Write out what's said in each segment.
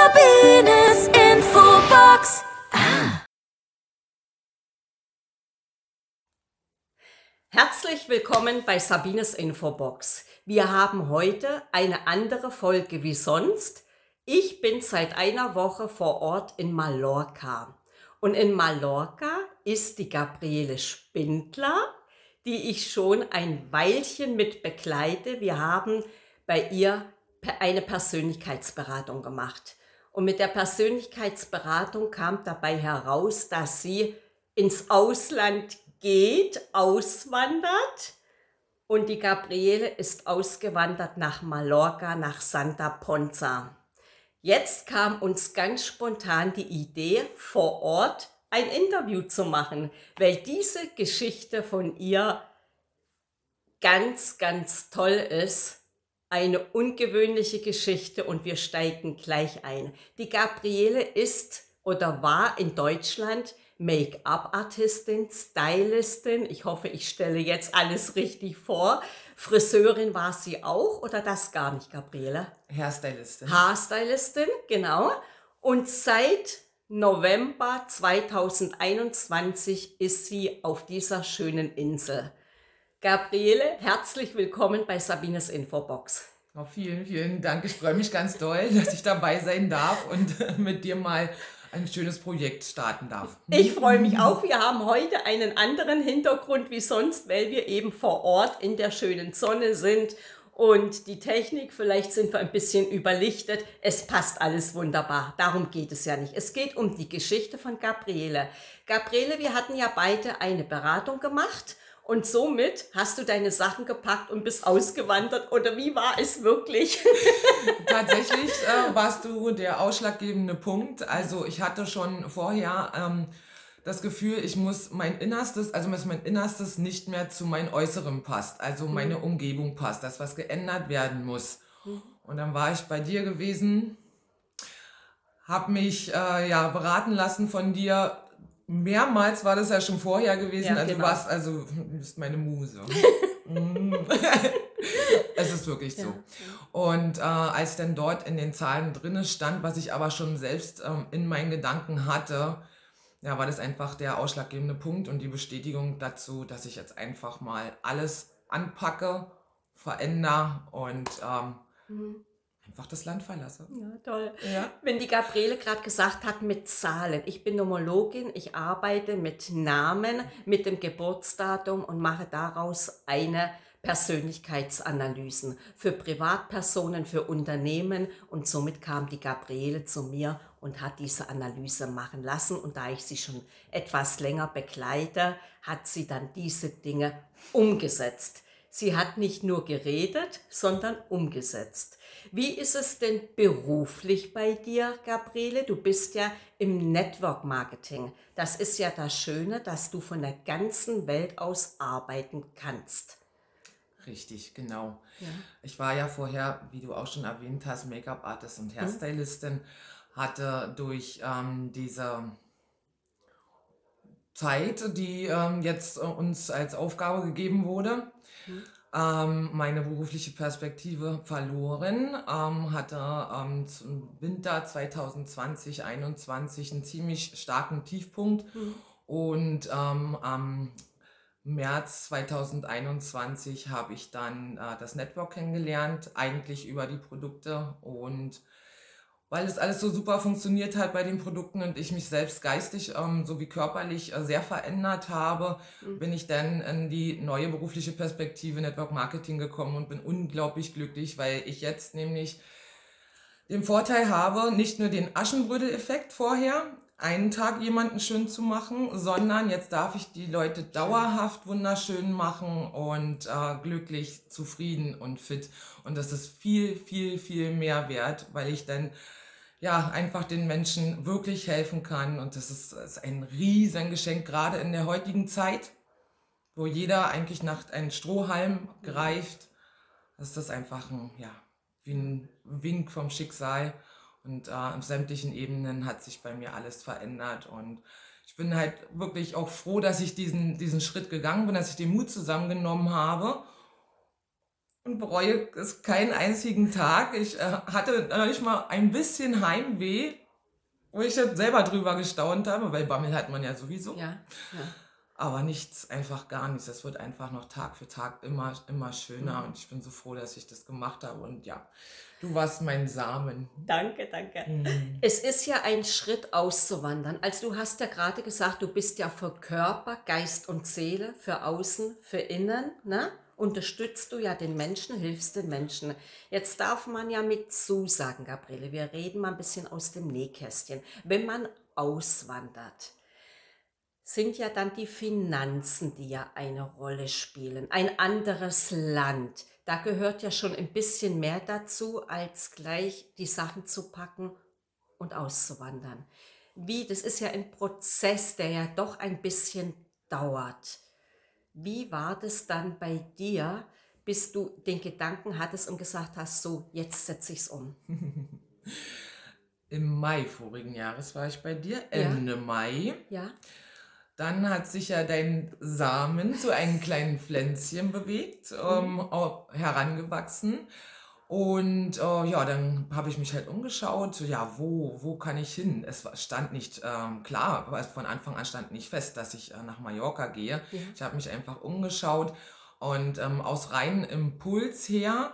Sabines Infobox. Ah. Herzlich willkommen bei Sabines Infobox. Wir haben heute eine andere Folge wie sonst. Ich bin seit einer Woche vor Ort in Mallorca. Und in Mallorca ist die Gabriele Spindler, die ich schon ein Weilchen mit begleite. Wir haben bei ihr eine Persönlichkeitsberatung gemacht. Und mit der Persönlichkeitsberatung kam dabei heraus, dass sie ins Ausland geht, auswandert. Und die Gabriele ist ausgewandert nach Mallorca, nach Santa Ponza. Jetzt kam uns ganz spontan die Idee, vor Ort ein Interview zu machen, weil diese Geschichte von ihr ganz, ganz toll ist eine ungewöhnliche Geschichte und wir steigen gleich ein. Die Gabriele ist oder war in Deutschland Make-up-Artistin, Stylistin. Ich hoffe, ich stelle jetzt alles richtig vor. Friseurin war sie auch oder das gar nicht, Gabriele? Hairstylistin. Haarstylistin, genau. Und seit November 2021 ist sie auf dieser schönen Insel. Gabriele, herzlich willkommen bei Sabines Infobox. Oh, vielen, vielen Dank. Ich freue mich ganz doll, dass ich dabei sein darf und mit dir mal ein schönes Projekt starten darf. Ich freue mich auch. Wir haben heute einen anderen Hintergrund wie sonst, weil wir eben vor Ort in der schönen Sonne sind und die Technik, vielleicht sind wir ein bisschen überlichtet. Es passt alles wunderbar. Darum geht es ja nicht. Es geht um die Geschichte von Gabriele. Gabriele, wir hatten ja beide eine Beratung gemacht und somit hast du deine Sachen gepackt und bist ausgewandert oder wie war es wirklich? Tatsächlich äh, warst du der ausschlaggebende Punkt. Also ich hatte schon vorher ähm, das Gefühl, ich muss mein Innerstes, also dass mein Innerstes nicht mehr zu meinem Äußeren passt, also mhm. meine Umgebung passt, dass was geändert werden muss. Mhm. Und dann war ich bei dir gewesen, habe mich äh, ja beraten lassen von dir, mehrmals war das ja schon vorher gewesen. Ja, also genau. du warst, also du bist meine Muse. Es ist wirklich so. Ja. Und äh, als dann dort in den Zahlen drinne stand, was ich aber schon selbst ähm, in meinen Gedanken hatte, ja, war das einfach der ausschlaggebende Punkt und die Bestätigung dazu, dass ich jetzt einfach mal alles anpacke, verändere und ähm, mhm einfach das Land verlasse. Ja, toll. Ja. Wenn die Gabriele gerade gesagt hat mit Zahlen, ich bin Nomologin, ich arbeite mit Namen, mit dem Geburtsdatum und mache daraus eine Persönlichkeitsanalysen für Privatpersonen, für Unternehmen und somit kam die Gabriele zu mir und hat diese Analyse machen lassen und da ich sie schon etwas länger begleite, hat sie dann diese Dinge umgesetzt. Sie hat nicht nur geredet, sondern umgesetzt. Wie ist es denn beruflich bei dir, Gabriele? Du bist ja im Network Marketing. Das ist ja das Schöne, dass du von der ganzen Welt aus arbeiten kannst. Richtig, genau. Ja. Ich war ja vorher, wie du auch schon erwähnt hast, Make-up-Artist und mhm. Hairstylistin, hatte durch ähm, diese Zeit, die ähm, jetzt äh, uns als Aufgabe gegeben wurde, mhm ähm, meine berufliche Perspektive verloren, ähm, hatte ähm, zum Winter 2020, 2021 einen ziemlich starken Tiefpunkt mhm. und ähm, am März 2021 habe ich dann äh, das Network kennengelernt, eigentlich über die Produkte und weil es alles so super funktioniert hat bei den Produkten und ich mich selbst geistig ähm, sowie körperlich äh, sehr verändert habe, mhm. bin ich dann in die neue berufliche Perspektive Network Marketing gekommen und bin unglaublich glücklich, weil ich jetzt nämlich den Vorteil habe, nicht nur den Aschenbrödel-Effekt vorher, einen Tag jemanden schön zu machen, sondern jetzt darf ich die Leute dauerhaft wunderschön machen und äh, glücklich, zufrieden und fit. Und das ist viel, viel, viel mehr wert, weil ich dann ja, einfach den Menschen wirklich helfen kann. Und das ist, ist ein Riesengeschenk, gerade in der heutigen Zeit, wo jeder eigentlich nach einem Strohhalm greift. ist das einfach ein, ja, wie ein Wink vom Schicksal. Und äh, auf sämtlichen Ebenen hat sich bei mir alles verändert. Und ich bin halt wirklich auch froh, dass ich diesen, diesen Schritt gegangen bin, dass ich den Mut zusammengenommen habe und bereue es keinen einzigen Tag. Ich äh, hatte noch nicht mal ein bisschen Heimweh, wo ich jetzt selber drüber gestaunt habe, weil Bammel hat man ja sowieso. Ja, ja. Aber nichts, einfach gar nichts. Es wird einfach noch Tag für Tag immer, immer schöner und ich bin so froh, dass ich das gemacht habe. Und ja, du warst mein Samen. Danke, danke. Es ist ja ein Schritt auszuwandern. Also du hast ja gerade gesagt, du bist ja für Körper, Geist und Seele, für Außen, für Innen, ne? Unterstützt du ja den Menschen, hilfst den Menschen. Jetzt darf man ja mit zusagen, Gabriele, wir reden mal ein bisschen aus dem Nähkästchen. Wenn man auswandert, sind ja dann die Finanzen, die ja eine Rolle spielen. Ein anderes Land. Da gehört ja schon ein bisschen mehr dazu, als gleich die Sachen zu packen und auszuwandern. Wie, das ist ja ein Prozess, der ja doch ein bisschen dauert. Wie war das dann bei dir, bis du den Gedanken hattest und gesagt hast, so, jetzt setze ich es um? Im Mai vorigen Jahres war ich bei dir, Ende Mai. Ja? Dann hat sich ja dein Samen zu einem kleinen Pflänzchen bewegt, ähm, au- herangewachsen. Und äh, ja, dann habe ich mich halt umgeschaut, so, ja, wo, wo kann ich hin? Es stand nicht ähm, klar, von Anfang an stand nicht fest, dass ich äh, nach Mallorca gehe. Ja. Ich habe mich einfach umgeschaut und ähm, aus reinem Impuls her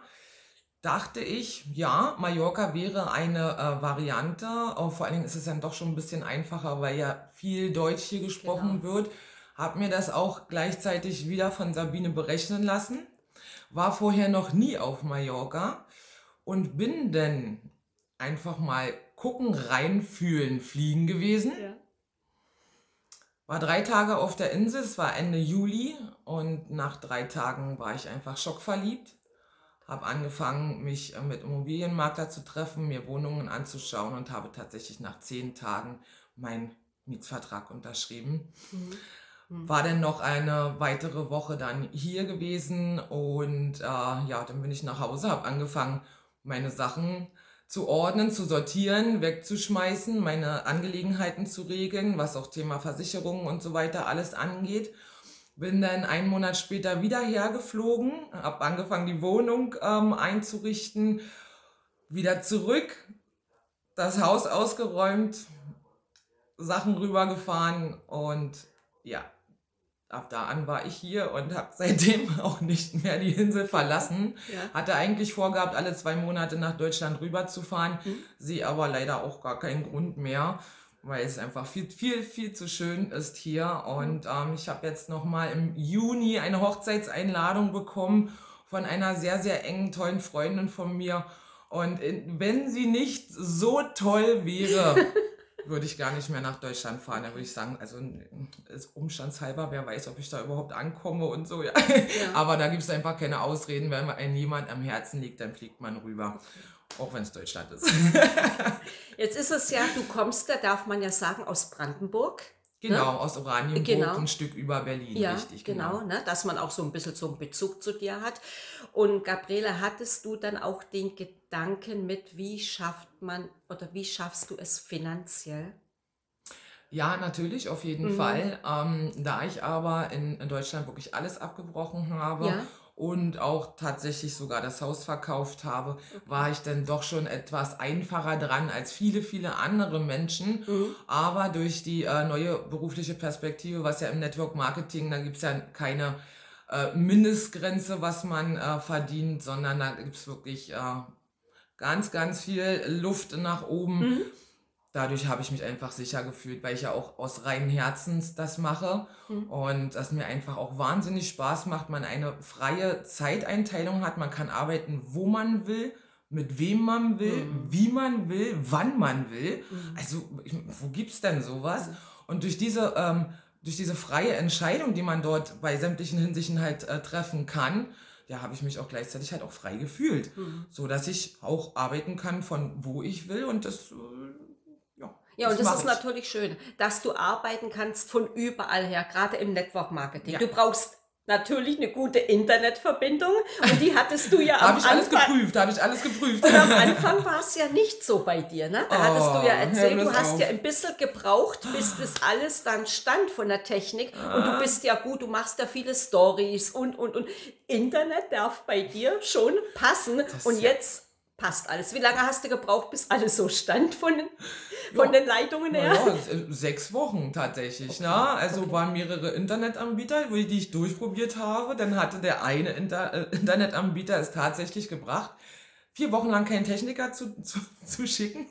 dachte ich, ja, Mallorca wäre eine äh, Variante. Auch vor allen Dingen ist es dann doch schon ein bisschen einfacher, weil ja viel Deutsch hier gesprochen wird. Hab mir das auch gleichzeitig wieder von Sabine berechnen lassen. War vorher noch nie auf Mallorca und bin dann einfach mal gucken, reinfühlen, fliegen gewesen. Ja. War drei Tage auf der Insel, es war Ende Juli und nach drei Tagen war ich einfach schockverliebt. Habe angefangen, mich äh, mit Immobilienmakler zu treffen, mir Wohnungen anzuschauen und habe tatsächlich nach zehn Tagen meinen Mietvertrag unterschrieben. War dann noch eine weitere Woche dann hier gewesen und äh, ja, dann bin ich nach Hause, habe angefangen, meine Sachen zu ordnen, zu sortieren, wegzuschmeißen, meine Angelegenheiten zu regeln, was auch Thema Versicherungen und so weiter alles angeht. Bin dann einen Monat später wieder hergeflogen, habe angefangen, die Wohnung ähm, einzurichten, wieder zurück, das Haus ausgeräumt, Sachen rübergefahren und ja, ab da an war ich hier und habe seitdem auch nicht mehr die Insel verlassen. Ja. Hatte eigentlich vorgehabt, alle zwei Monate nach Deutschland rüberzufahren, sehe aber leider auch gar keinen Grund mehr, weil es einfach viel, viel, viel zu schön ist hier. Und ähm, ich habe jetzt nochmal im Juni eine Hochzeitseinladung bekommen von einer sehr, sehr engen, tollen Freundin von mir. Und wenn sie nicht so toll wäre, würde ich gar nicht mehr nach Deutschland fahren. Da würde ich sagen, also ist umstandshalber, wer weiß, ob ich da überhaupt ankomme und so. Ja. Aber da gibt es einfach keine Ausreden. Wenn einem jemand am Herzen liegt, dann fliegt man rüber. Auch wenn es Deutschland ist. Jetzt ist es ja, du kommst da, darf man ja sagen, aus Brandenburg. Genau, aus Oranienburg, Genau. ein Stück über Berlin, Ja, richtig. genau, ne? dass man auch so ein bisschen so einen Bezug zu dir hat. Und Gabriele, hattest du dann auch den Gedanken mit, wie schafft man oder wie schaffst du es finanziell? Ja, natürlich, auf jeden Mhm. Fall. Ähm, da ich aber in, in Deutschland wirklich alles abgebrochen habe Ja. Und auch tatsächlich sogar das Haus verkauft habe, war ich dann doch schon etwas einfacher dran als viele, viele andere Menschen. Mhm. Aber durch die äh, neue berufliche Perspektive, was ja im Network Marketing, da gibt es ja keine äh, Mindestgrenze, was man äh, verdient, sondern da gibt es wirklich äh, ganz, ganz viel Luft nach oben. Mhm. Dadurch habe ich mich einfach sicher gefühlt, weil ich ja auch aus reinem Herzens das mache. Und das mir einfach auch wahnsinnig Spaß macht, man eine freie Zeiteinteilung hat, man kann arbeiten, wo man will, mit wem man will, wie man will, wann man will. Also ich, wo gibt's denn sowas? Und durch diese ähm, durch diese freie Entscheidung, die man dort bei sämtlichen Hinsichten halt äh, treffen kann, ja, habe ich mich auch gleichzeitig halt auch frei gefühlt, so dass ich auch arbeiten kann von wo ich will und das äh, ja. Und das mach ist ich. natürlich schön, dass du arbeiten kannst von überall her, gerade im Network Marketing. Ja. Du brauchst natürlich eine gute Internetverbindung und die hattest du ja am Habe ich alles Anfang. geprüft, habe ich alles geprüft. Und am Anfang war es ja nicht so bei dir, ne? Da hattest du ja Oh, erzählt, du hast auf. ja ein bisschen gebraucht, bis das alles dann stand von der Technik. Und Ah. du bist ja gut, du machst ja viele Stories und, und, und. Internet darf bei dir schon passen. und ja- jetzt passt alles. Wie lange hast du gebraucht, bis alles so stand von, den- von Ja. den Leitungen her? ja, äh, sechs Wochen tatsächlich. Ne? Also waren mehrere Internetanbieter, die ich durchprobiert habe. Dann hatte der eine Inter äh, Internetanbieter es tatsächlich gebracht, vier Wochen lang keinen Techniker zu, zu, zu schicken.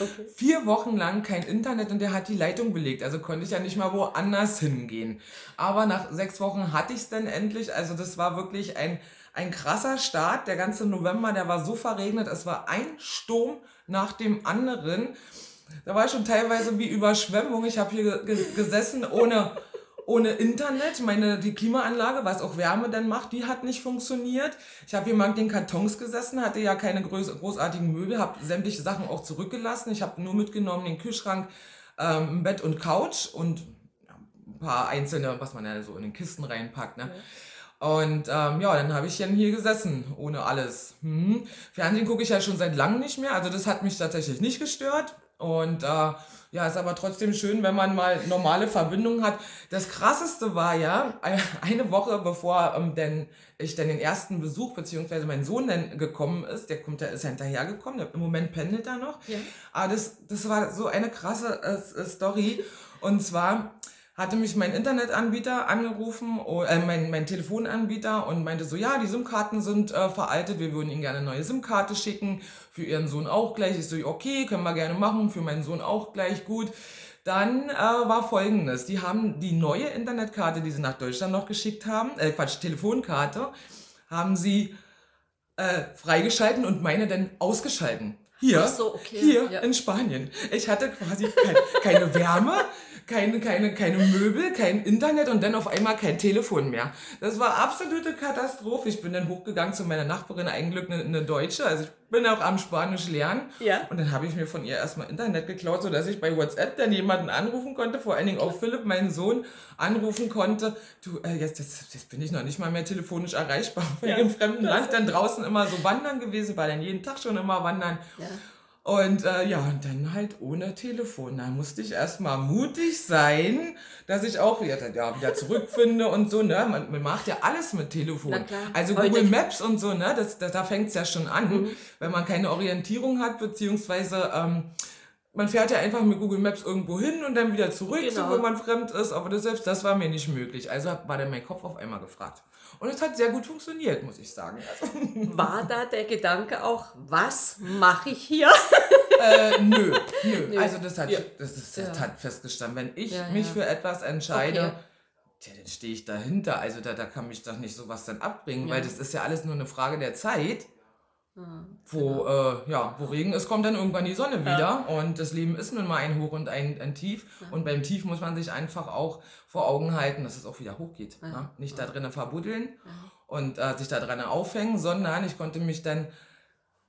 Okay. Vier Wochen lang kein Internet und der hat die Leitung belegt. Also konnte ich ja nicht mal woanders hingehen. Aber nach sechs Wochen hatte ich es dann endlich. Also das war wirklich ein, ein krasser Start. Der ganze November, der war so verregnet. Es war ein Sturm nach dem anderen. Da war schon teilweise wie Überschwemmung. Ich habe hier ge- ge- gesessen ohne, ohne Internet. Meine, die Klimaanlage, was auch Wärme dann macht, die hat nicht funktioniert. Ich habe hier mal in den Kartons gesessen, hatte ja keine groß, großartigen Möbel, habe sämtliche Sachen auch zurückgelassen. Ich habe nur mitgenommen den Kühlschrank, ähm, Bett und Couch und ja, ein paar einzelne, was man ja so in den Kisten reinpackt. Ne? Und ähm, ja, dann habe ich dann hier gesessen, ohne alles. Hm. Fernsehen gucke ich ja schon seit langem nicht mehr, also das hat mich tatsächlich nicht gestört. Und äh, ja, ist aber trotzdem schön, wenn man mal normale Verbindungen hat. Das krasseste war ja, ein- eine Woche bevor ähm, denn ich dann den ersten Besuch, beziehungsweise mein Sohn dann gekommen ist, der kommt, der ist ja hinterhergekommen, der, im Moment pendelt er noch. Ja. Aber das, das war so eine krasse äh, Story. Und zwar hatte mich mein Internetanbieter angerufen, äh, mein, mein Telefonanbieter und meinte so, ja, die SIM-Karten sind äh, veraltet, wir würden Ihnen gerne eine neue SIM-Karte schicken, für Ihren Sohn auch gleich. Ich so, okay, können wir gerne machen, für meinen Sohn auch gleich, gut. Dann äh, war folgendes, die haben die neue Internetkarte, die sie nach Deutschland noch geschickt haben, äh, Quatsch, Telefonkarte, haben sie äh, freigeschalten und meine dann ausgeschalten. Hier, so, okay, hier ja. in Spanien. Ich hatte quasi kein, keine Wärme, keine, keine, keine Möbel, kein Internet und dann auf einmal kein Telefon mehr. Das war absolute Katastrophe. Ich bin dann hochgegangen zu meiner Nachbarin, eigentlich eine, eine Deutsche. Also ich bin auch am Spanisch lernen. Ja. Und dann habe ich mir von ihr erstmal Internet geklaut, sodass ich bei WhatsApp dann jemanden anrufen konnte, vor allen Dingen auch Philipp, meinen Sohn, anrufen konnte. Du, äh, jetzt, jetzt, jetzt bin ich noch nicht mal mehr telefonisch erreichbar, weil Ja. im fremden Land dann draußen immer so wandern gewesen, war dann jeden Tag schon immer wandern. Ja. Und äh, ja, und dann halt ohne Telefon. Da musste ich erstmal mutig sein, dass ich auch wieder, ja, wieder zurückfinde und so. Ne? Man, man macht ja alles mit Telefon. Also Heute- Google Maps und so, ne? das, das, da fängt es ja schon an, Mhm. wenn man keine Orientierung hat, beziehungsweise ähm, man fährt ja einfach mit Google Maps irgendwo hin und dann wieder zurück, Genau. so, wenn man fremd ist. Aber das, selbst das war mir nicht möglich. Also war dann mein Kopf auf einmal gefragt. Und es hat sehr gut funktioniert, muss ich sagen. Also, War da der Gedanke auch, was mache ich hier? Äh, nö, nö. Nö. Also das hat, Ja. das, ist, das Ja. hat festgestanden. Wenn ich Ja, mich für etwas entscheide, Okay. tja, dann stehe ich dahinter. Also da, da kann mich doch nicht sowas dann abbringen, weil das ist ja alles nur eine Frage der Zeit. Hm, Wo, äh, ja, wo Regen ist, kommt dann irgendwann die Sonne wieder. Und das Leben ist nun mal ein Hoch und ein, ein Tief. Und beim Tief muss man sich einfach auch vor Augen halten, dass es auch wieder hochgeht. Ja. Ne? Nicht da drinnen verbuddeln und äh, sich da dran aufhängen, sondern ich konnte mich dann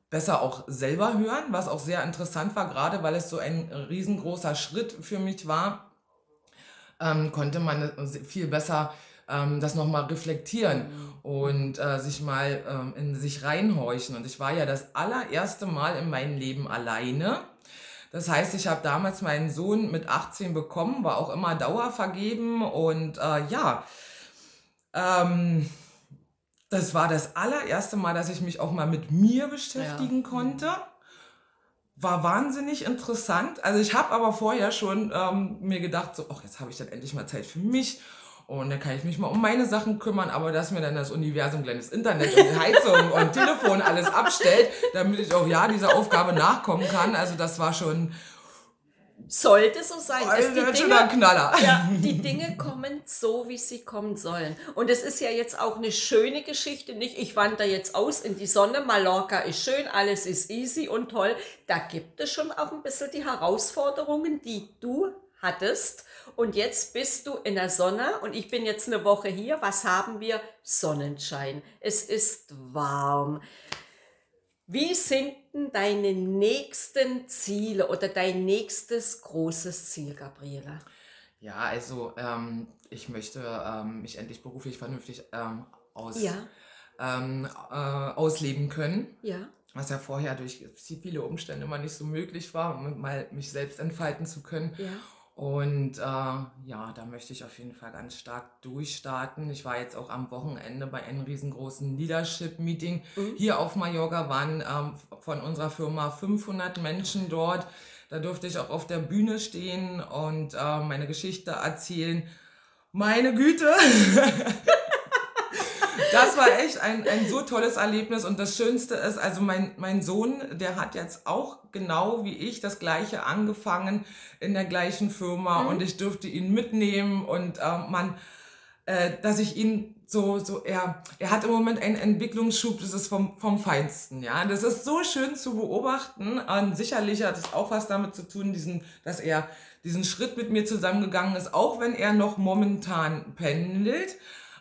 besser auch selber hören, was auch sehr interessant war, gerade weil es so ein riesengroßer Schritt für mich war, ähm, konnte man viel besser ähm, das nochmal reflektieren und äh, sich mal ähm, in sich reinhorchen. Und ich war ja das allererste Mal in meinem Leben alleine. Das heißt, ich habe damals meinen Sohn mit 18 bekommen, war auch immer dauervergeben und äh, ja, ähm, das war das allererste Mal, dass ich mich auch mal mit mir beschäftigen konnte. War wahnsinnig interessant. Also ich habe aber vorher schon ähm, mir gedacht, so, ach, jetzt habe ich dann endlich mal Zeit für mich. Und dann kann ich mich mal um meine Sachen kümmern, aber dass mir dann das Universum kleines Internet und Heizung und Telefon alles abstellt, damit ich auch ja dieser Aufgabe nachkommen kann. Also das war schon Sollte so sein. dass ein die Dinge, Knaller. ja, die Dinge kommen so, wie sie kommen sollen. Und es ist ja jetzt auch eine schöne Geschichte, nicht? Ich wandere jetzt aus in die Sonne, Mallorca ist schön, alles ist easy und toll. Da gibt es schon auch ein bisschen die Herausforderungen, die du hattest. Und jetzt bist du in der Sonne und ich bin jetzt eine Woche hier. Was haben wir? Sonnenschein. Es ist warm. Wie sind denn deine nächsten Ziele oder dein nächstes großes Ziel, Gabriela? Ja, also ähm, ich möchte ähm, mich endlich beruflich vernünftig ähm, aus, Ja, ähm, äh, ausleben können. ja. Was ja vorher durch viele Umstände immer nicht so möglich war, um mal mich selbst entfalten zu können. Ja. Und äh, ja, da möchte ich auf jeden Fall ganz stark durchstarten. Ich war jetzt auch am Wochenende bei einem riesengroßen Leadership-Meeting. Hier auf Mallorca waren ähm, von unserer Firma 500 Menschen dort. Da durfte ich auch auf der Bühne stehen und äh, meine Geschichte erzählen. Meine Güte! Das war echt ein, ein so tolles Erlebnis. Und das Schönste ist, also mein, mein Sohn, der hat jetzt auch genau wie ich das gleiche angefangen in der gleichen Firma. Und ich durfte ihn mitnehmen. Und äh, man, äh, dass ich ihn so, so, er, er hat im Moment einen Entwicklungsschub, das ist vom, vom Feinsten, ja. Das ist so schön zu beobachten. Und sicherlich hat es auch was damit zu tun, diesen, dass er diesen Schritt mit mir zusammengegangen ist, auch wenn er noch momentan pendelt.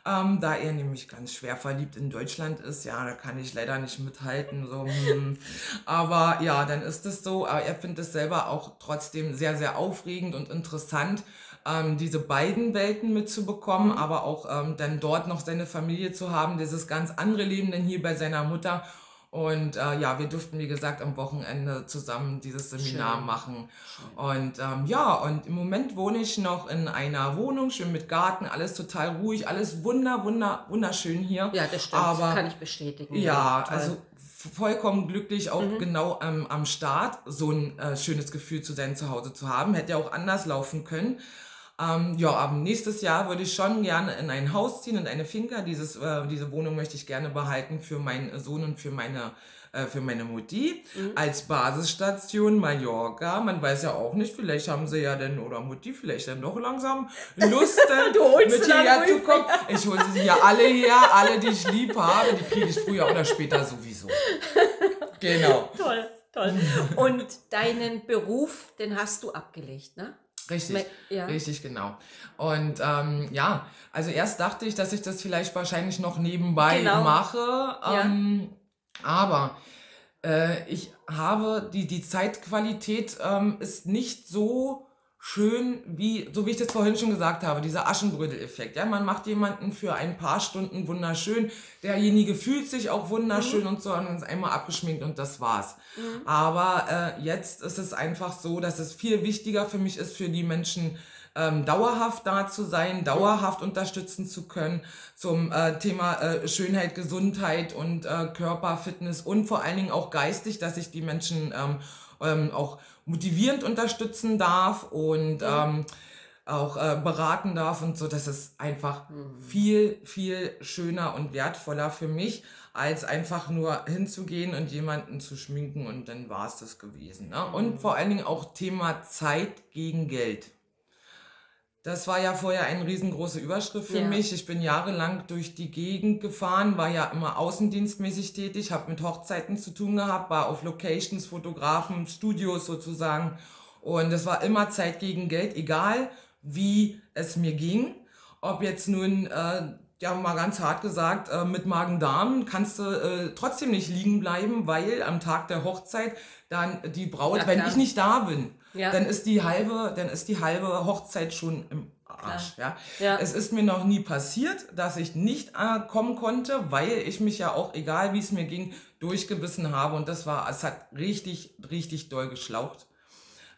Ähm, da er nämlich ganz schwer verliebt in Deutschland ist, ja, da kann ich leider nicht mithalten. So, hm. Aber ja, dann ist es so. Aber er findet es selber auch trotzdem sehr, sehr aufregend und interessant, ähm, diese beiden Welten mitzubekommen, aber auch ähm, dann dort noch seine Familie zu haben, dieses ganz andere Leben denn hier bei seiner Mutter. Und äh, ja, wir durften, wie gesagt, am Wochenende zusammen dieses Seminar Schön. machen. Und ähm, ja, und im Moment wohne ich noch in einer Wohnung, schön mit Garten, alles total ruhig, alles wunder, wunder, wunderschön hier. Ja, das stimmt. Aber Kann ich bestätigen. ja, toll. also vollkommen glücklich, auch genau ähm, am Start so ein äh, schönes Gefühl zu sein Zuhause zu haben. Hätte ja auch anders laufen können. Ähm, ja, aber nächstes Jahr würde ich schon gerne in ein Haus ziehen, in eine Finca. Dieses, äh, diese Wohnung möchte ich gerne behalten für meinen Sohn und für meine, äh, für meine Mutti. Als Basisstation Mallorca. Man weiß ja auch nicht, vielleicht haben sie ja dann, oder Mutti, vielleicht dann doch langsam Lust, holst mit hierher zu kommen. Ich hole sie ja alle her, alle, die ich lieb habe, die kriege ich früher oder später sowieso. Genau. Toll, toll. Und deinen Beruf, den hast du abgelegt, ne? Richtig, ja. richtig, genau. Und ähm, ja, also erst dachte ich, dass ich das vielleicht wahrscheinlich noch nebenbei Genau. mache, ähm, aber äh, ich habe die, die Zeitqualität ähm, ist nicht so schön, wie, so wie ich das vorhin schon gesagt habe, dieser Aschenbrödel-Effekt. Ja, man macht jemanden für ein paar Stunden wunderschön, derjenige fühlt sich auch wunderschön und so, und dann ist einmal abgeschminkt und das war's. Aber äh, jetzt ist es einfach so, dass es viel wichtiger für mich ist, für die Menschen ähm, dauerhaft da zu sein, dauerhaft unterstützen zu können zum äh, Thema äh, Schönheit, Gesundheit und äh, Körperfitness und vor allen Dingen auch geistig, dass ich die Menschen ähm, ähm, auch motivierend unterstützen darf und ähm, auch äh, beraten darf und so. Das ist einfach viel, viel schöner und wertvoller für mich, als einfach nur hinzugehen und jemanden zu schminken und dann war es das gewesen. Ne? Und vor allen Dingen auch Thema Zeit gegen Geld. Das war ja vorher eine riesengroße Überschrift für Ja. mich. Ich bin jahrelang durch die Gegend gefahren, war ja immer außendienstmäßig tätig, habe mit Hochzeiten zu tun gehabt, war auf Locations, Fotografen, Studios sozusagen. Und es war immer Zeit gegen Geld, egal wie es mir ging. Ob jetzt nun, äh, ja mal ganz hart gesagt, äh, mit Magen-Darm kannst du äh, trotzdem nicht liegen bleiben, weil am Tag der Hochzeit dann die Braut, Ja, wenn ich nicht da bin, Ja. dann ist die halbe, dann ist die halbe Hochzeit schon im Arsch. Ja. Ja. Es ist mir noch nie passiert, dass ich nicht äh, kommen konnte, weil ich mich ja auch, egal wie es mir ging, durchgebissen habe. Und das war, es hat richtig, richtig doll geschlaucht.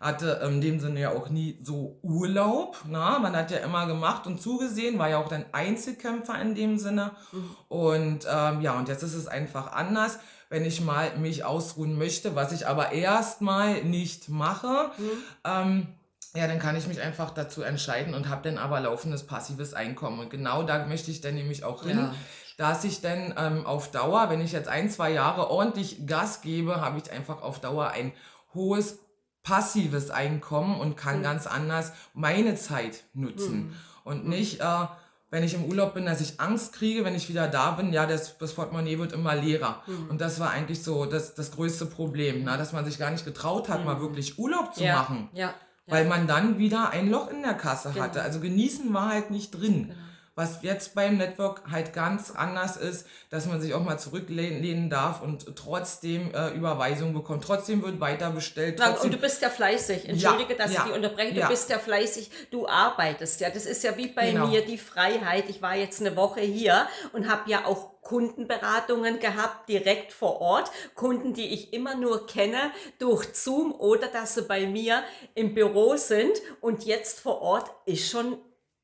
Hatte in dem Sinne ja auch nie so Urlaub. Na? Man hat ja immer gemacht und zugesehen, war ja auch dann Einzelkämpfer in dem Sinne. Und ähm, ja, und jetzt ist es einfach anders, wenn ich mal mich ausruhen möchte, was ich aber erstmal nicht mache. Ähm, ja, dann kann ich mich einfach dazu entscheiden und habe dann aber laufendes passives Einkommen. Und genau da möchte ich dann nämlich auch hin, Ja. dass ich dann ähm, auf Dauer, wenn ich jetzt ein, zwei Jahre ordentlich Gas gebe, habe ich einfach auf Dauer ein hohes passives Einkommen und kann ganz anders meine Zeit nutzen. Und nicht, äh, wenn ich im Urlaub bin, dass ich Angst kriege, wenn ich wieder da bin, ja, das, das Portemonnaie wird immer leerer. Und das war eigentlich so das, das größte Problem, na, dass man sich gar nicht getraut hat, mal wirklich Urlaub zu ja. machen Ja. weil man dann wieder ein Loch in der Kasse Genau. hatte. Also genießen war halt nicht drin. Was jetzt beim Network halt ganz anders ist, dass man sich auch mal zurücklehnen darf und trotzdem äh, Überweisungen bekommt. Trotzdem wird weiter bestellt. Trotzdem, und du bist ja fleißig. Entschuldige, dass ja, ich dich unterbreche. Du ja. bist ja fleißig. Du arbeitest ja. Das ist ja wie bei Genau. mir die Freiheit. Ich war jetzt eine Woche hier und habe ja auch Kundenberatungen gehabt, direkt vor Ort. Kunden, die ich immer nur kenne durch Zoom oder dass sie bei mir im Büro sind. Und jetzt vor Ort ist schon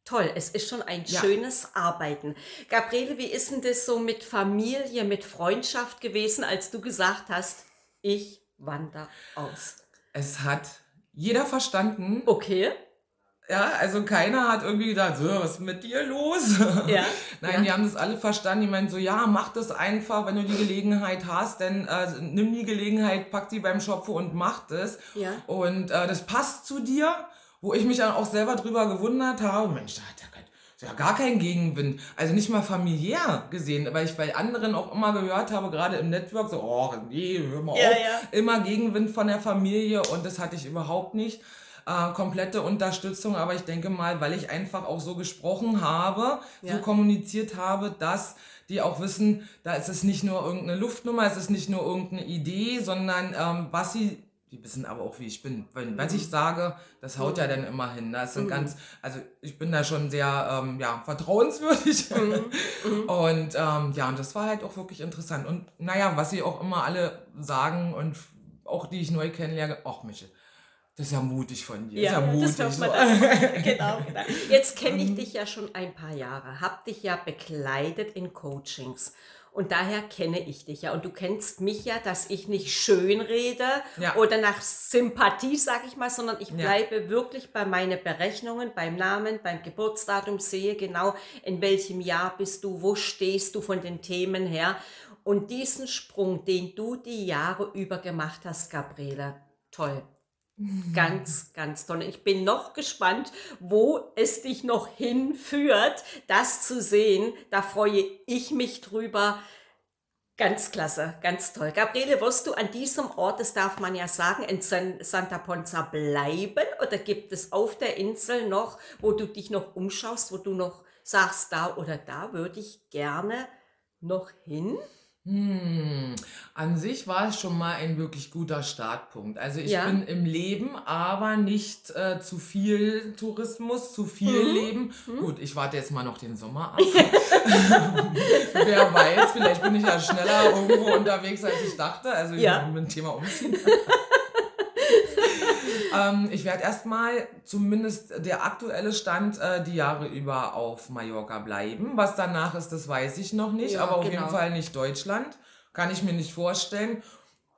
toll. Es ist schon ein Ja. schönes Arbeiten. Gabriele, wie ist denn das so mit Familie, mit Freundschaft gewesen, als du gesagt hast, ich wandere aus? es hat jeder verstanden. Okay. Ja, also keiner hat irgendwie gedacht, so, was ist mit dir los? Ja. Nein, ja. die haben das alle verstanden. Die meinen so, ja, mach das einfach, wenn du die Gelegenheit hast, dann äh, nimm die Gelegenheit, pack die beim Schopfe und mach das. Ja. Und äh, das passt zu dir, wo ich mich dann auch selber drüber gewundert habe. Mensch, da hat ja, kein, ja gar keinen Gegenwind. Also nicht mal familiär gesehen, weil ich bei anderen auch immer gehört habe, gerade im Network, so, oh, nee, hör mal Ja, auf. ja. Immer Gegenwind von der Familie und das hatte ich überhaupt nicht. Äh, komplette Unterstützung, aber ich denke mal, weil ich einfach auch so gesprochen habe, Ja. so kommuniziert habe, dass die auch wissen, da ist es nicht nur irgendeine Luftnummer, es ist nicht nur irgendeine Idee, sondern ähm, was sie, die wissen aber auch, wie ich bin. Wenn, was ich sage, das haut ja dann immer hin. Das sind ganz, also ich bin da schon sehr ähm, ja, vertrauenswürdig. Und ähm, ja, und das war halt auch wirklich interessant. Und naja, was sie auch immer alle sagen und auch die ich neu kennenlerne, ach Michel, das ist ja mutig von dir. Ja, das das ja hört mutig. man so. dann. genau, genau. Jetzt kenne ich dich ja schon ein paar Jahre, hab dich ja begleitet in Coachings. Und daher kenne ich dich ja. Und du kennst mich ja, dass ich nicht schön rede Ja. oder nach Sympathie, sag ich mal, sondern ich Ja. bleibe wirklich bei meinen Berechnungen, beim Namen, beim Geburtsdatum, sehe genau, in welchem Jahr bist du, wo stehst du von den Themen her. Und diesen Sprung, den du die Jahre über gemacht hast, Gabriele, toll. Ganz, ganz toll. Ich bin noch gespannt, wo es dich noch hinführt, das zu sehen. Da freue ich mich drüber. Ganz klasse, ganz toll. Gabriele, wirst du an diesem Ort, das darf man ja sagen, in San Santa Ponza bleiben? Oder gibt es auf der Insel noch, wo du dich noch umschaust, wo du noch sagst, da oder da würde ich gerne noch hin? Hm, an sich war es schon mal ein wirklich guter Startpunkt. Also ich Ja. bin im Leben, aber nicht äh, zu viel Tourismus, zu viel Mhm. Leben. Gut, ich warte jetzt mal noch den Sommer ab. Wer weiß, vielleicht bin ich ja schneller irgendwo unterwegs, als ich dachte. Also Ja. mit dem Thema umziehen. ähm, ich werde erstmal, zumindest der aktuelle Stand, äh, die Jahre über auf Mallorca bleiben. Was danach ist, das weiß ich noch nicht, Ja, aber auf genau. jeden Fall nicht Deutschland. Kann ich mir nicht vorstellen.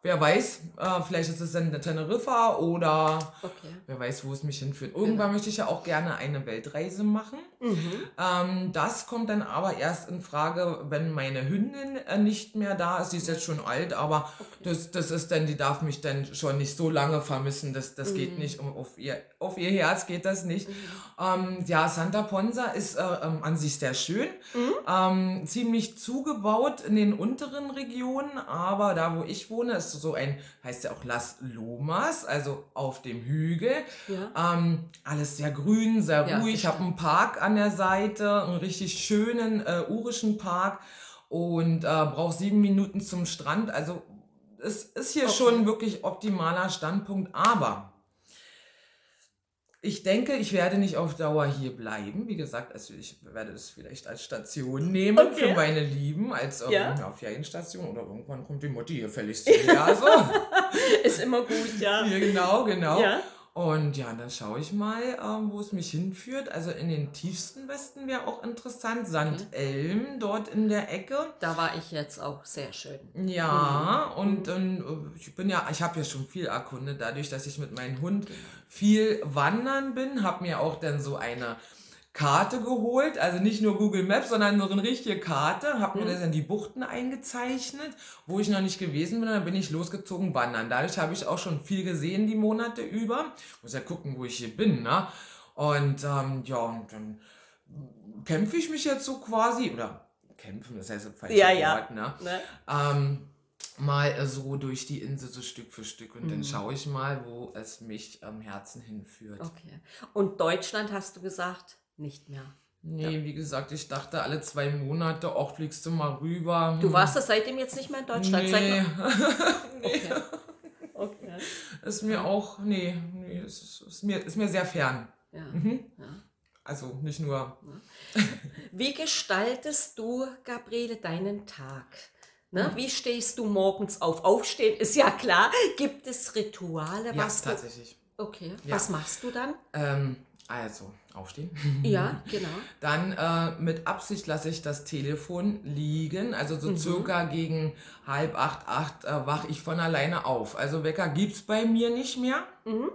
Wer weiß, äh, vielleicht ist es dann Teneriffa oder Okay. wer weiß, wo es mich hinführt. Irgendwann möchte ich ja auch gerne eine Weltreise machen. Mhm. Ähm, das kommt dann aber erst in Frage, wenn meine Hündin äh, nicht mehr da ist. Sie ist jetzt schon alt, aber das, das ist dann, die darf mich dann schon nicht so lange vermissen. Das, das geht nicht. Um, auf, ihr, auf ihr Herz geht das nicht. Ähm, ja, Santa Ponsa ist äh, ähm, an sich sehr schön. Ähm, ziemlich zugebaut in den unteren Regionen, aber da, wo ich wohne, ist so ein, heißt ja auch Las Lomas, also auf dem Hügel. Ja. Ähm, alles sehr grün, sehr Ja, ruhig. Ich habe einen Park an der Seite, einen richtig schönen äh, urischen Park und äh, brauche sieben Minuten zum Strand. Also es ist hier Okay. schon wirklich optimaler Standpunkt, aber ich denke, ich werde nicht auf Dauer hier bleiben. Wie gesagt, also ich werde es vielleicht als Station nehmen Okay. für meine Lieben, als Ja. ja. Ferienstation oder irgendwann kommt die Mutti hier fälligst hierher. So. Ist immer gut, ja. Ja, genau, genau. Ja. Und ja, dann schaue ich mal, ähm, wo es mich hinführt. Also in den tiefsten Westen wäre auch interessant. St. Elm, dort in der Ecke. Da war ich jetzt auch sehr schön. Ja, und dann, äh, ich bin ja, ich habe ja schon viel erkundet, dadurch, dass ich mit meinem Hund viel wandern bin, habe mir auch dann so eine Karte geholt, also nicht nur Google Maps, sondern so eine richtige Karte, habe mir das in die Buchten eingezeichnet, wo ich noch nicht gewesen bin, dann bin ich losgezogen wandern. Dadurch habe ich auch schon viel gesehen die Monate über. Muss ja gucken, wo ich hier bin, ne? Und ähm, ja, und dann kämpfe ich mich jetzt so quasi, oder kämpfen, das heißt falsche Ja, ja. Wort, ne? Ne? ähm, mal so durch die Insel so Stück für Stück und Mhm. dann schaue ich mal, wo es mich am Herzen hinführt. Okay. Und Deutschland hast du gesagt? Nicht mehr. Nee, wie gesagt, ich dachte alle zwei Monate, auch fliegst du mal rüber. Du warst ja seitdem jetzt nicht mehr in Deutschland. Nee. Seit okay. okay. Ist mir auch, nee, nee, ist, ist, mir, ist mir sehr fern. Ja. Mhm. Ja. Also nicht nur. Wie gestaltest du, Gabriele, deinen Tag? Ne? Wie stehst du morgens auf? Aufstehen ist ja klar. Gibt es Rituale? Ja, was du, tatsächlich. okay. Ja. Was machst du dann? Ähm, also, aufstehen. Ja, genau. Dann äh, mit Absicht lasse ich das Telefon liegen. Also so circa gegen halb acht, acht äh, wache ich von alleine auf. Also Wecker gibt es bei mir nicht mehr. Mhm.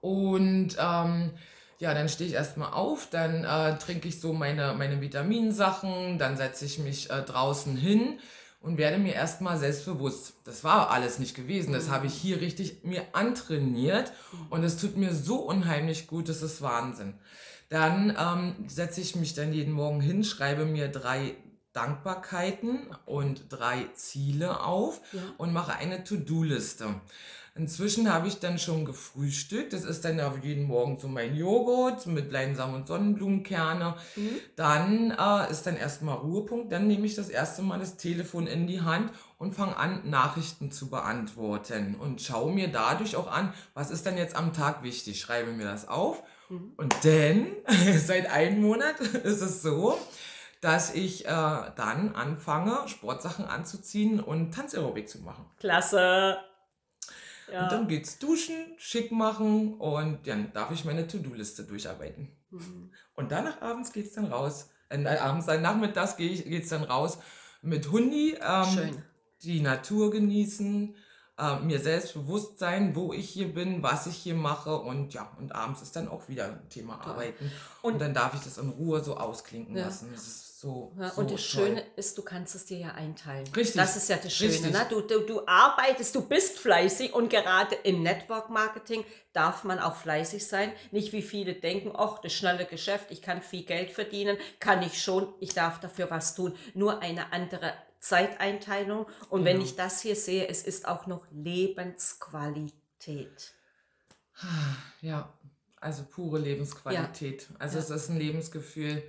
Und ähm, ja, dann stehe ich erstmal auf, dann äh, trinke ich so meine, meine Vitaminsachen, dann setze ich mich äh, draußen hin und werde mir erstmal selbstbewusst. Das war alles nicht gewesen. Das habe ich hier richtig mir antrainiert und es tut mir so unheimlich gut, das ist Wahnsinn. Dann ähm, setze ich mich dann jeden Morgen hin, schreibe mir drei Dankbarkeiten und drei Ziele auf Ja. und mache eine To-Do-Liste. Inzwischen habe ich dann schon gefrühstückt. Das ist dann auf jeden Morgen so mein Joghurt mit Leinsamen und Sonnenblumenkerne. Dann äh, ist dann erstmal Ruhepunkt. Dann nehme ich das erste Mal das Telefon in die Hand und fange an, Nachrichten zu beantworten. Und schaue mir dadurch auch an, was ist denn jetzt am Tag wichtig. Schreibe mir das auf. Und dann, seit einem Monat, ist es so, dass ich äh, dann anfange, Sportsachen anzuziehen und Tanzaerobik zu machen. Klasse. Und Ja. dann geht's duschen, schick machen und dann darf ich meine To-Do-Liste durcharbeiten. Mhm. Und danach abends geht's dann raus. Äh, abends, dann nachmittags geh ich, geht's dann raus mit Hundi, ähm, Schön. die Natur genießen, äh, mir selbst bewusst sein, wo ich hier bin, was ich hier mache und ja, und abends ist dann auch wieder ein Thema Arbeiten. Und, Und- dann darf ich das in Ruhe so ausklinken Ja. lassen. Das ist so, Ja, so und das toll. Schöne ist, du kannst es dir ja einteilen. Richtig. Das ist ja das Schöne. Richtig. Ne? Du, du, du arbeitest, du bist fleißig und gerade im Network Marketing darf man auch fleißig sein. Nicht wie viele denken, ach, das schnelle Geschäft, ich kann viel Geld verdienen, kann ich schon, ich darf dafür was tun. Nur eine andere Zeiteinteilung. Und wenn Genau. ich das hier sehe, es ist auch noch Lebensqualität. Ja, also pure Lebensqualität. Also Ja. es ist ein Lebensgefühl.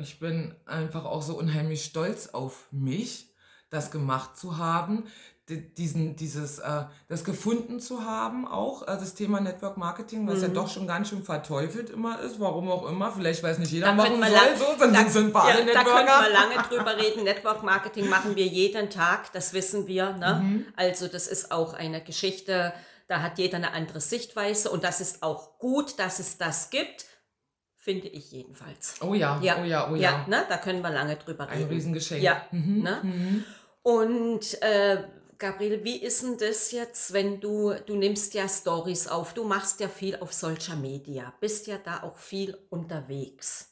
Ich bin einfach auch so unheimlich stolz auf mich, das gemacht zu haben, di- diesen, dieses, äh, das gefunden zu haben auch, äh, das Thema Network Marketing, was Mhm. ja doch schon ganz schön verteufelt immer ist, warum auch immer, vielleicht weiß nicht jeder, Da warum soll, lang- so, dann da- sind wir alle Ja, da können wir lange drüber reden. Network Marketing machen wir jeden Tag, das wissen wir. Ne? Mhm. Also das ist auch eine Geschichte, da hat jeder eine andere Sichtweise und das ist auch gut, dass es das gibt, finde ich jedenfalls. Oh ja, Ja, oh ja, oh ja. ne? da können wir lange drüber Ein reden. Riesengeschenk. Ja, Mhm. ne? Mhm. Und äh, Gabriele, wie ist denn das jetzt, wenn du, du nimmst ja Stories auf, du machst ja viel auf Social Media, bist ja da auch viel unterwegs.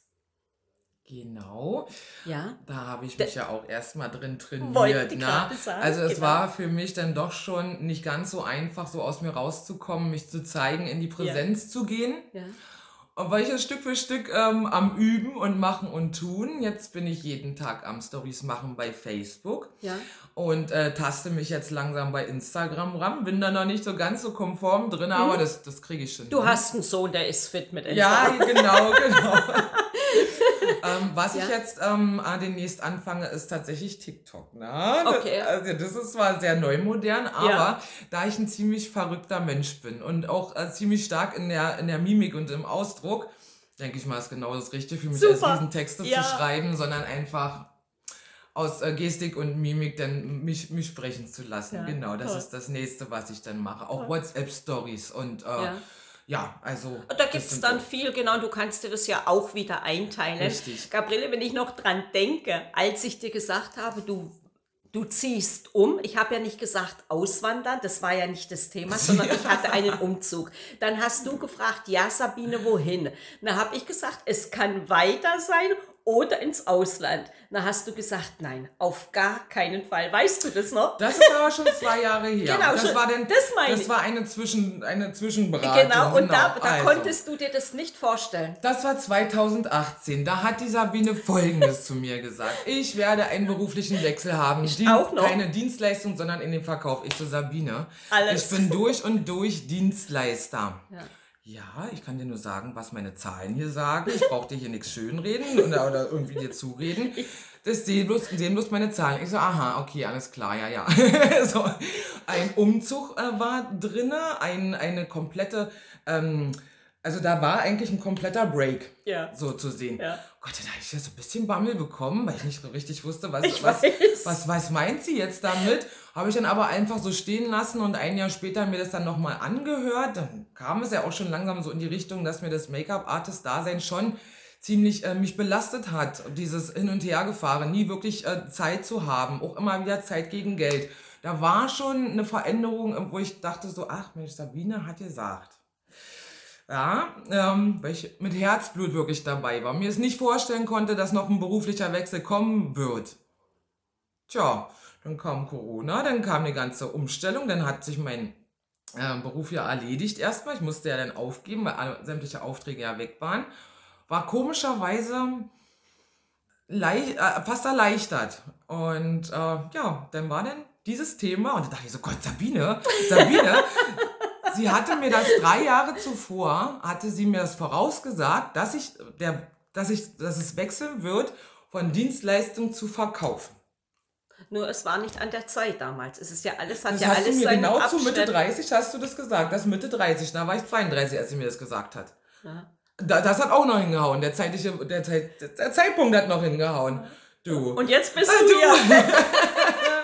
Genau. Ja, Da habe ich mich ja auch erstmal drin trainiert. Ne? sagen, Also es genau. war für mich dann doch schon nicht ganz so einfach, so aus mir rauszukommen, mich zu zeigen, in die Präsenz zu gehen. ja. Und war ich ja Stück für Stück ähm, am Üben und Machen und Tun. Jetzt bin ich jeden Tag am Stories machen bei Facebook ja. und äh, taste mich jetzt langsam bei Instagram ran. Bin da noch nicht so ganz so konform drin, aber das, das kriege ich schon. Mhm. Du hin. hast einen Sohn, der ist fit mit Ja, Instagram. genau, genau. ähm, was ich Ja. jetzt ähm, äh, demnächst anfange, ist tatsächlich TikTok. Ne? Okay. Das, also das ist zwar sehr neu modern, aber Ja. da ich ein ziemlich verrückter Mensch bin und auch äh, ziemlich stark in der, in der Mimik und im Ausdruck, denke ich mal, ist genau das Richtige für mich, Super. als Riesentexte Ja. zu schreiben, sondern einfach aus äh, Gestik und Mimik dann mich, mich sprechen zu lassen. Ja, genau, das toll. ist das nächste, was ich dann mache. Auch. WhatsApp-Stories und äh, Ja. Ja. also. Und da gibt es dann viel, genau, du kannst dir das ja auch wieder einteilen. Richtig. Gabriele, wenn ich noch dran denke, als ich dir gesagt habe, du, du ziehst um, ich habe ja nicht gesagt auswandern, das war ja nicht das Thema, sondern ich hatte einen Umzug. Dann hast du gefragt, ja Sabine, wohin? Da habe ich gesagt, es kann weiter sein oder ins Ausland. Da hast du gesagt, nein, auf gar keinen Fall. Weißt du das noch? Das ist aber schon zwei Jahre her. Genau, das schon- war denn, das meine das war eine, Zwischen, eine Zwischenberatung. Genau, und da, da also. konntest du dir das nicht vorstellen. Das war 2018. Da hat die Sabine Folgendes zu mir gesagt. Ich werde einen beruflichen Wechsel haben. Ich auch noch. Keine Dienstleistung, sondern in den Verkauf. Ich zu Sabine. Alles. Ich bin durch und durch Dienstleister. Ja. Ja, ich kann dir nur sagen, was meine Zahlen hier sagen. Ich brauche dir hier nichts schönreden oder, oder irgendwie dir zureden. Das sehen bloß, sehen bloß meine Zahlen. Ich so, aha, okay, alles klar, ja, ja. so, ein Umzug äh, war drinne, ein, eine komplette, ähm, also da war eigentlich ein kompletter Break, Ja. so zu sehen. Ja. Gott, da habe ich ja so ein bisschen Bammel bekommen, weil ich nicht so richtig wusste, was, Ich was, weiß. was, was meint sie jetzt damit? Habe ich dann aber einfach so stehen lassen und ein Jahr später mir das dann nochmal angehört. Dann kam es ja auch schon langsam so in die Richtung, dass mir das Make-up-Artist-Dasein schon ziemlich äh, mich belastet hat. Dieses Hin- und Hergefahren, nie wirklich äh, Zeit zu haben, auch immer wieder Zeit gegen Geld. Da war schon eine Veränderung, wo ich dachte so, ach Mensch, Sabine hat gesagt. Ja, ähm, weil ich mit Herzblut wirklich dabei war. Mir es nicht vorstellen konnte, dass noch ein beruflicher Wechsel kommen wird. Tja, dann kam Corona, dann kam die ganze Umstellung, dann hat sich mein äh, Beruf ja erledigt erstmal. Ich musste ja dann aufgeben, weil alle, sämtliche Aufträge ja weg waren. War komischerweise leicht, äh, fast erleichtert. Und äh, ja, dann war dann dieses Thema und da dachte ich so, Gott, Sabine, Sabine, sie hatte mir das drei Jahre zuvor, hatte sie mir das vorausgesagt, dass ich, der, dass ich, dass es wechseln wird, von Dienstleistung zu verkaufen. Nur es war nicht an der Zeit damals. Es ist ja alles, hat Das ja hast du alles mir seinen genau zu Mitte Abschnitt. 30 hast du das gesagt. Das Mitte 30, da war ich 32, als sie mir das gesagt hat. Ja. Da, das hat auch noch hingehauen. Der, zeitliche, der, Zeit, der Zeitpunkt hat noch hingehauen. Du. Und jetzt bist Ah, du du. hier.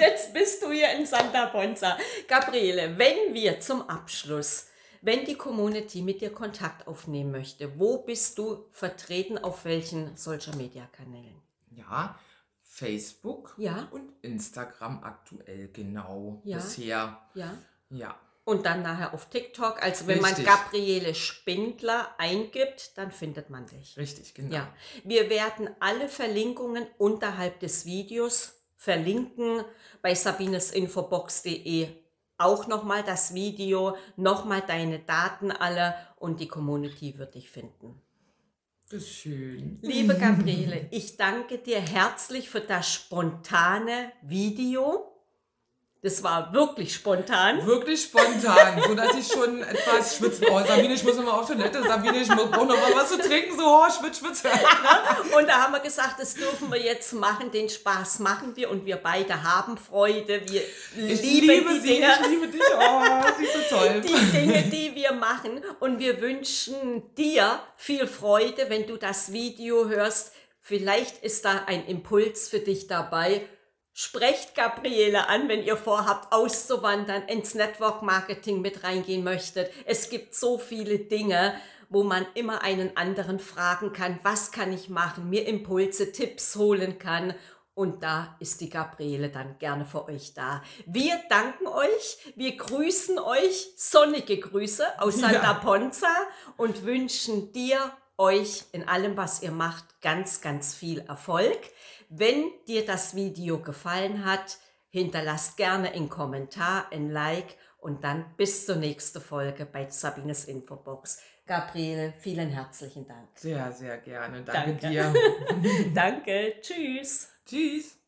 jetzt bist du hier in Santa Ponza. Gabriele, wenn wir zum Abschluss, wenn die Community mit dir Kontakt aufnehmen möchte, wo bist du vertreten, auf welchen Social Media Kanälen? ja, Facebook Ja. und Instagram aktuell, genau. Ja. Bisher. Ja. Ja. Und dann nachher auf TikTok. Also wenn Richtig. man Gabriele Spindler eingibt, dann findet man dich. Richtig, genau. Ja, wir werden alle Verlinkungen unterhalb des Videos verlinken bei sabinesinfobox.de. Auch nochmal das Video, nochmal deine Daten alle und die Community wird dich finden. Das ist schön. Liebe Gabriele, ich danke dir herzlich für das spontane Video. Das war wirklich spontan. Wirklich spontan, so dass ich schon etwas schwitzen. Oh, Sabine, ich muss mal auf Toilette. Sabine, ich muss brauche noch mal was zu trinken. So, oh, schwitz, schwitz. Und da haben wir gesagt, das dürfen wir jetzt machen. Den Spaß machen wir und wir beide haben Freude. Wir Ich lieben liebe die sie, Dinge. ich liebe dich. Oh, sie ist so toll. die Dinge, die wir machen. Und wir wünschen dir viel Freude, wenn du das Video hörst. Vielleicht ist da ein Impuls für dich dabei. Sprecht Gabriele an, wenn ihr vorhabt, auszuwandern, ins Network Marketing mit reingehen möchtet. Es gibt so viele Dinge, wo man immer einen anderen fragen kann, was kann ich machen, mir Impulse, Tipps holen kann. Und da ist die Gabriele dann gerne für euch da. Wir danken euch, wir grüßen euch, sonnige Grüße aus Santa Ja. Ponza und wünschen dir, euch in allem, was ihr macht, ganz, ganz viel Erfolg. Wenn dir das Video gefallen hat, hinterlasst gerne einen Kommentar, ein Like und dann bis zur nächsten Folge bei Sabines Infobox. Gabriele, vielen herzlichen Dank. Sehr, sehr gerne. Danke, Danke. dir. Danke, tschüss. Tschüss.